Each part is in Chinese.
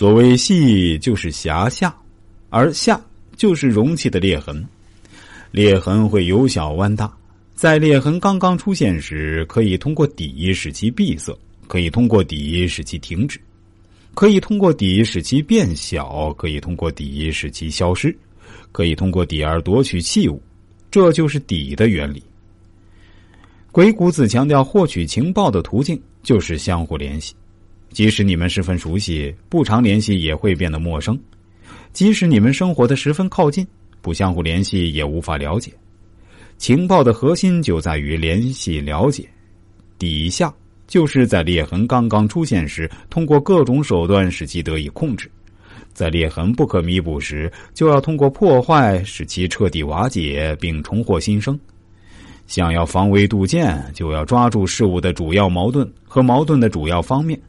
所谓隙，就是狭下，而下就是容器的裂痕。裂痕会由小弯大，在裂痕刚刚出现时，可以通过底使其闭塞，可以通过底使其停止，可以通过底使其变小，可以通过底使其消失，可以通过底而夺取器物。这就是底的原理。鬼谷子强调，获取情报的途径就是相互联系。即使你们十分熟悉，不常联系也会变得陌生；即使你们生活的十分靠近，不相互联系也无法了解。情报的核心就在于联系了解。底下就是在裂痕刚刚出现时，通过各种手段使其得以控制；在裂痕不可弥补时，就要通过破坏使其彻底瓦解并重获新生。想要防微杜渐，就要抓住事物的主要矛盾和矛盾的主要方面。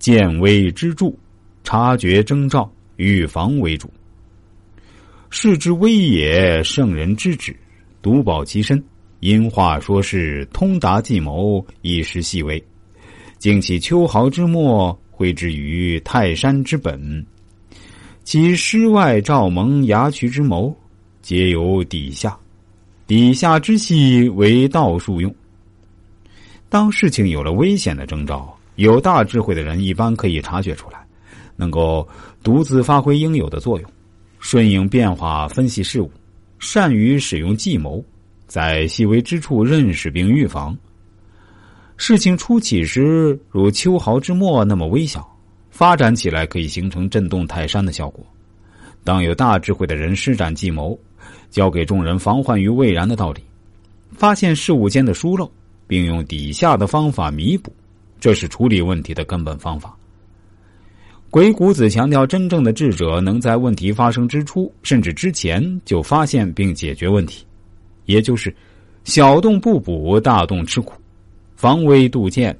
见微知著，察觉征兆，预防为主。事之微也，圣人知之，独保其身。因话说事，通达计谋，以识细微。经其秋毫之末，挥之于泰山之本。其师外照蒙牙渠之谋，皆由底下。底下之细为道术用。当事情有了危险的征兆。有大智慧的人一般可以察觉出来，能够独自发挥应有的作用，顺应变化分析事物，善于使用计谋，在细微之处认识并预防。事情初起时如秋毫之末那么微小，发展起来可以形成震动泰山的效果。当有大智慧的人施展计谋，教给众人防患于未然的道理，发现事物间的疏漏，并用底下的方法弥补。这是处理问题的根本方法。鬼谷子强调，真正的智者能在问题发生之初，甚至之前就发现并解决问题，也就是小洞不补，大洞吃苦，防微杜渐，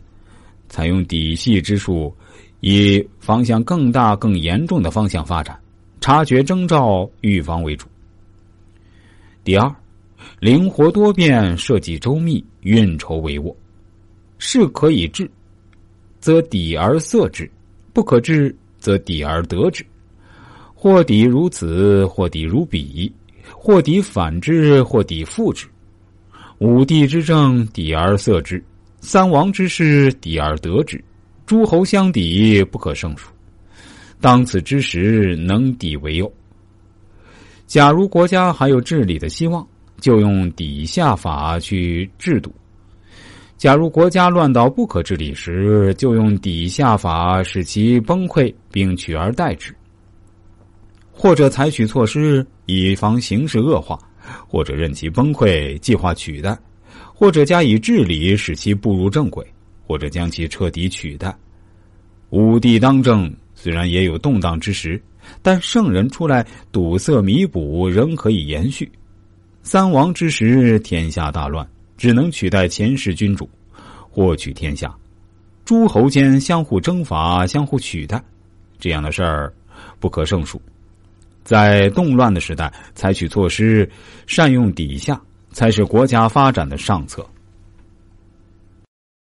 采用底细之术，以方向更大、更严重的方向发展，察觉征兆，预防为主。第二，灵活多变，设计周密，运筹帷幄，事可以治。则抵而塞之，不可治则抵而得之。或抵如此，或抵如彼，或抵反之，或抵复之。五帝之政，抵而塞之；三王之事，抵而得之。诸侯相抵，不可胜数。当此之时，能抵为右。假如国家还有治理的希望，就用底下法去制度。假如国家乱到不可治理时，就用底下法使其崩溃，并取而代之；或者采取措施以防形势恶化，或者任其崩溃，计划取代；或者加以治理，使其步入正轨；或者将其彻底取代。武帝当政，虽然也有动荡之时，但圣人出来堵塞弥补，仍可以延续。三王之时，天下大乱。只能取代前世君主，获取天下；诸侯间相互征伐、相互取代，这样的事儿不可胜数。在动乱的时代，采取措施，善用底下，才是国家发展的上策。